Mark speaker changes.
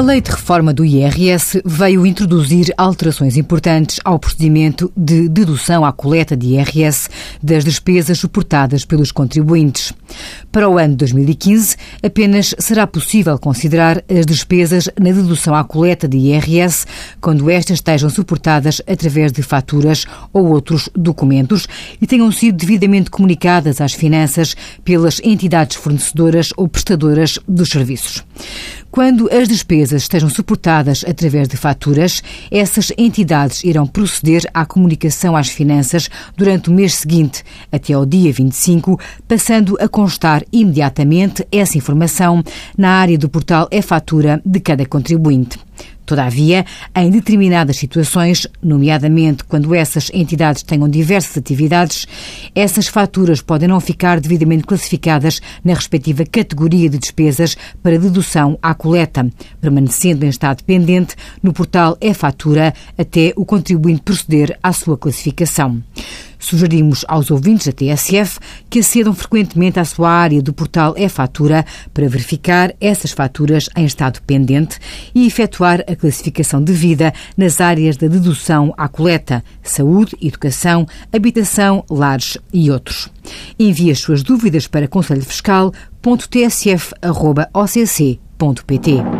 Speaker 1: A lei de reforma do IRS veio introduzir alterações importantes ao procedimento de dedução à coleta de IRS das despesas suportadas pelos contribuintes. Para o ano 2015, apenas será possível considerar as despesas na dedução à coleta de IRS quando estas estejam suportadas através de faturas ou outros documentos e tenham sido devidamente comunicadas às finanças pelas entidades fornecedoras ou prestadoras dos serviços. Quando as despesas estejam suportadas através de faturas, essas entidades irão proceder à comunicação às finanças durante o mês seguinte, até ao dia 25, passando a constar imediatamente essa informação na área do portal e-fatura de cada contribuinte. Todavia, em determinadas situações, nomeadamente quando essas entidades tenham diversas atividades, essas faturas podem não ficar devidamente classificadas na respectiva categoria de despesas para dedução à coleta, permanecendo em estado pendente no portal e-fatura até o contribuinte proceder à sua classificação. Sugerimos aos ouvintes da TSF que acedam frequentemente à sua área do portal e-fatura para verificar essas faturas em estado pendente e efetuar a classificação devida nas áreas da dedução à coleta, saúde, educação, habitação, lares e outros. Envie as suas dúvidas para conselhofiscal.tsf.occ.pt.